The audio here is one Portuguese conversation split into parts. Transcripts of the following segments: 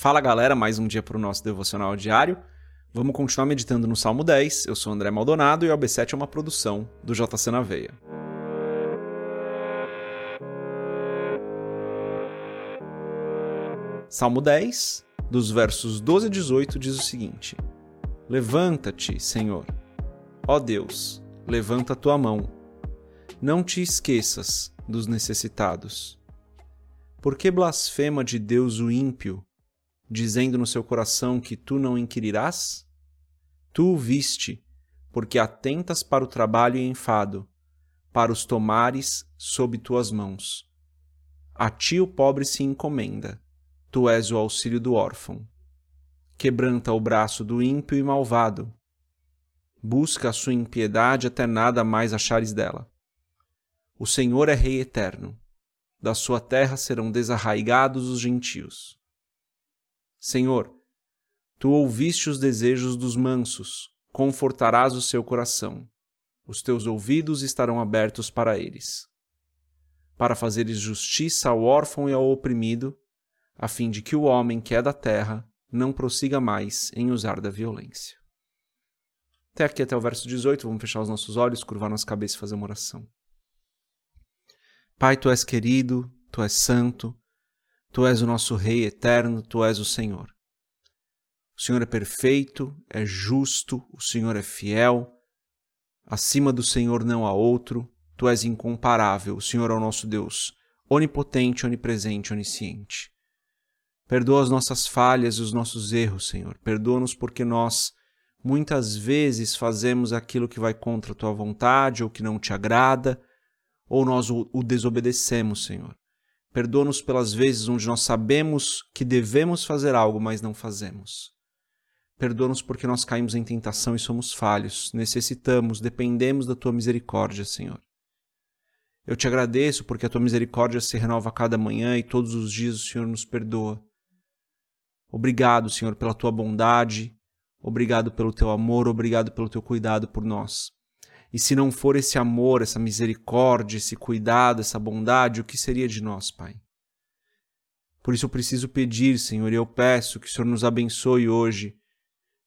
Fala galera, mais um dia para o nosso devocional diário. Vamos continuar meditando no Salmo 10. Eu sou André Maldonado e o AB7 é uma produção do JC na Veia. Salmo 10, dos versos 12 a 18, diz o seguinte: Levanta-te, Senhor. Ó Deus, levanta a tua mão. Não te esqueças dos necessitados. Por que blasfema de Deus o ímpio? Dizendo no seu coração que tu não inquirirás? Tu o viste, porque atentas para o trabalho e enfado, para os tomares sob tuas mãos. A ti o pobre se encomenda, tu és o auxílio do órfão. Quebranta o braço do ímpio e malvado. Busca a sua impiedade até nada mais achares dela. O Senhor é Rei eterno. Da sua terra serão desarraigados os gentios. Senhor, tu ouviste os desejos dos mansos, confortarás o seu coração. Os teus ouvidos estarão abertos para eles. Para fazeres justiça ao órfão e ao oprimido, a fim de que o homem que é da terra não prossiga mais em usar da violência. Até aqui, até o verso 18, vamos fechar os nossos olhos, curvar nossa cabeça e fazer uma oração. Pai, tu és querido, tu és santo, Tu és o nosso Rei eterno, tu és o Senhor. O Senhor é perfeito, é justo, o Senhor é fiel. Acima do Senhor não há outro, tu és incomparável, o Senhor é o nosso Deus, onipotente, onipresente, onisciente. Perdoa as nossas falhas e os nossos erros, Senhor. Perdoa-nos porque nós muitas vezes fazemos aquilo que vai contra a tua vontade ou que não te agrada, ou nós o, o desobedecemos, Senhor. Perdoa-nos pelas vezes onde nós sabemos que devemos fazer algo, mas não fazemos. Perdoa-nos porque nós caímos em tentação e somos falhos. Necessitamos, dependemos da tua misericórdia, Senhor. Eu te agradeço porque a tua misericórdia se renova a cada manhã e todos os dias o Senhor nos perdoa. Obrigado, Senhor, pela tua bondade, obrigado pelo teu amor, obrigado pelo teu cuidado por nós. E se não for esse amor, essa misericórdia, esse cuidado, essa bondade, o que seria de nós, Pai? Por isso eu preciso pedir, Senhor, e eu peço que o Senhor nos abençoe hoje,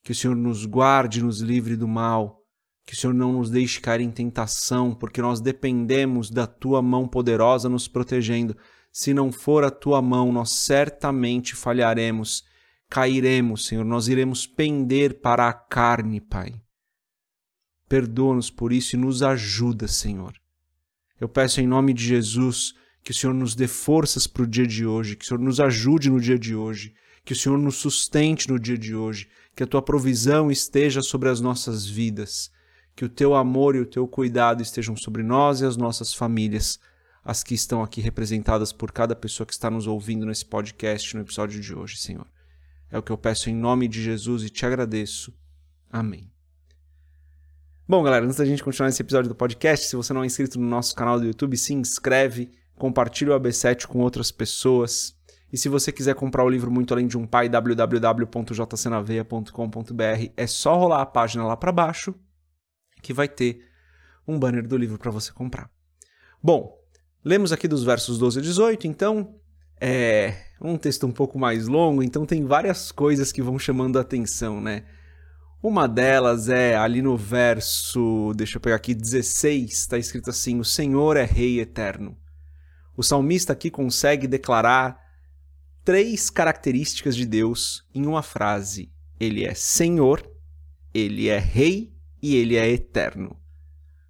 que o Senhor nos guarde, nos livre do mal, que o Senhor não nos deixe cair em tentação, porque nós dependemos da tua mão poderosa nos protegendo. Se não for a tua mão, nós certamente falharemos, cairemos, Senhor, nós iremos pender para a carne, Pai. Perdoa-nos por isso e nos ajuda, Senhor. Eu peço em nome de Jesus que o Senhor nos dê forças para o dia de hoje, que o Senhor nos ajude no dia de hoje, que o Senhor nos sustente no dia de hoje, que a tua provisão esteja sobre as nossas vidas, que o teu amor e o teu cuidado estejam sobre nós e as nossas famílias, as que estão aqui representadas por cada pessoa que está nos ouvindo nesse podcast, no episódio de hoje, Senhor. É o que eu peço em nome de Jesus e te agradeço. Amém. Bom, galera, antes da gente continuar esse episódio do podcast, se você não é inscrito no nosso canal do YouTube, se inscreve, compartilha o AB7 com outras pessoas. E se você quiser comprar o livro Muito Além de um Pai, www.jcnaveia.com.br, é só rolar a página lá para baixo que vai ter um banner do livro para você comprar. Bom, lemos aqui dos versos 12 a 18, então é um texto um pouco mais longo, então tem várias coisas que vão chamando a atenção, né? Uma delas é ali no verso, deixa eu pegar aqui, 16, está escrito assim: O Senhor é Rei eterno. O salmista aqui consegue declarar três características de Deus em uma frase: Ele é Senhor, Ele é Rei e Ele é eterno.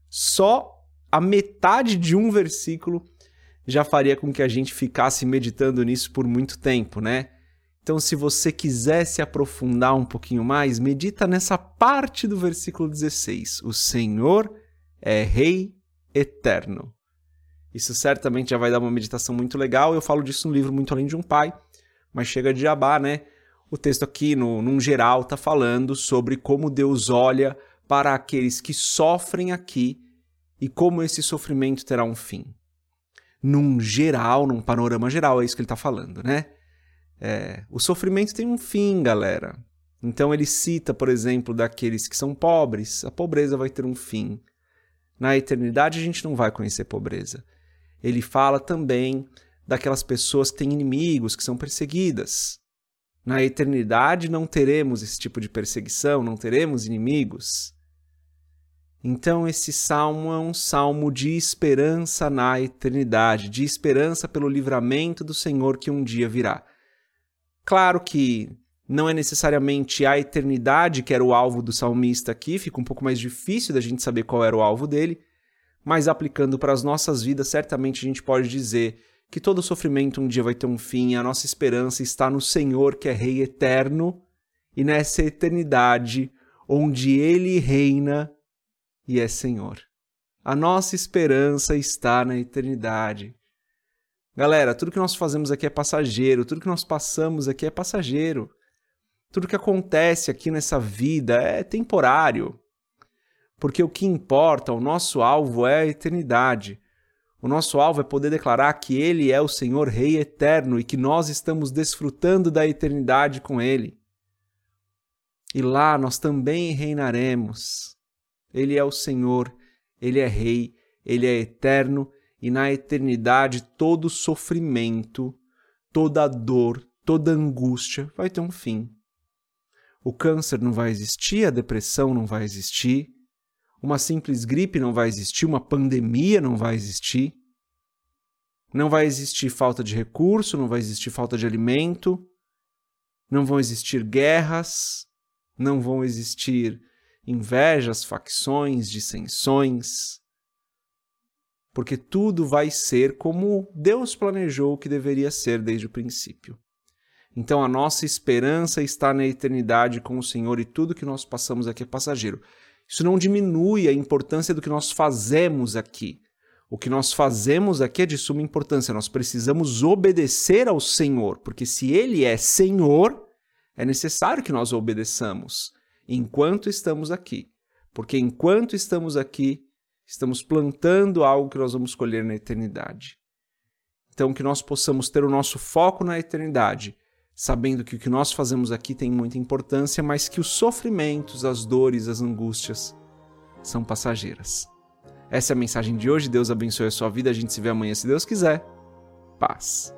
Só a metade de um versículo já faria com que a gente ficasse meditando nisso por muito tempo, né? Então, se você quiser se aprofundar um pouquinho mais, medita nessa parte do versículo 16. O Senhor é Rei eterno. Isso certamente já vai dar uma meditação muito legal. Eu falo disso no livro Muito Além de um Pai, mas chega de jabá, né? O texto aqui, no, num geral, está falando sobre como Deus olha para aqueles que sofrem aqui e como esse sofrimento terá um fim. Num geral, num panorama geral, é isso que ele está falando, né? É, o sofrimento tem um fim, galera. Então ele cita, por exemplo, daqueles que são pobres, a pobreza vai ter um fim. Na eternidade a gente não vai conhecer pobreza. Ele fala também daquelas pessoas que têm inimigos, que são perseguidas. Na eternidade não teremos esse tipo de perseguição, não teremos inimigos. Então, esse salmo é um salmo de esperança na eternidade, de esperança pelo livramento do Senhor que um dia virá. Claro que não é necessariamente a eternidade que era o alvo do salmista aqui, fica um pouco mais difícil da gente saber qual era o alvo dele, mas aplicando para as nossas vidas, certamente a gente pode dizer que todo sofrimento um dia vai ter um fim, a nossa esperança está no Senhor, que é Rei eterno, e nessa eternidade onde Ele reina e é Senhor. A nossa esperança está na eternidade. Galera, tudo que nós fazemos aqui é passageiro, tudo que nós passamos aqui é passageiro. Tudo que acontece aqui nessa vida é temporário. Porque o que importa, o nosso alvo é a eternidade. O nosso alvo é poder declarar que Ele é o Senhor Rei eterno e que nós estamos desfrutando da eternidade com Ele. E lá nós também reinaremos. Ele é o Senhor, Ele é Rei, Ele é eterno e na eternidade todo sofrimento, toda dor, toda angústia vai ter um fim. O câncer não vai existir, a depressão não vai existir, uma simples gripe não vai existir, uma pandemia não vai existir. Não vai existir falta de recurso, não vai existir falta de alimento, não vão existir guerras, não vão existir invejas, facções, dissensões, porque tudo vai ser como Deus planejou que deveria ser desde o princípio. Então a nossa esperança está na eternidade com o Senhor e tudo que nós passamos aqui é passageiro. Isso não diminui a importância do que nós fazemos aqui. O que nós fazemos aqui é de suma importância. Nós precisamos obedecer ao Senhor, porque se Ele é Senhor, é necessário que nós obedeçamos enquanto estamos aqui. Porque enquanto estamos aqui, estamos plantando algo que nós vamos colher na eternidade. Então, que nós possamos ter o nosso foco na eternidade, sabendo que o que nós fazemos aqui tem muita importância, mas que os sofrimentos, as dores, as angústias são passageiras. Essa é a mensagem de hoje. Deus abençoe a sua vida. A gente se vê amanhã, se Deus quiser. Paz.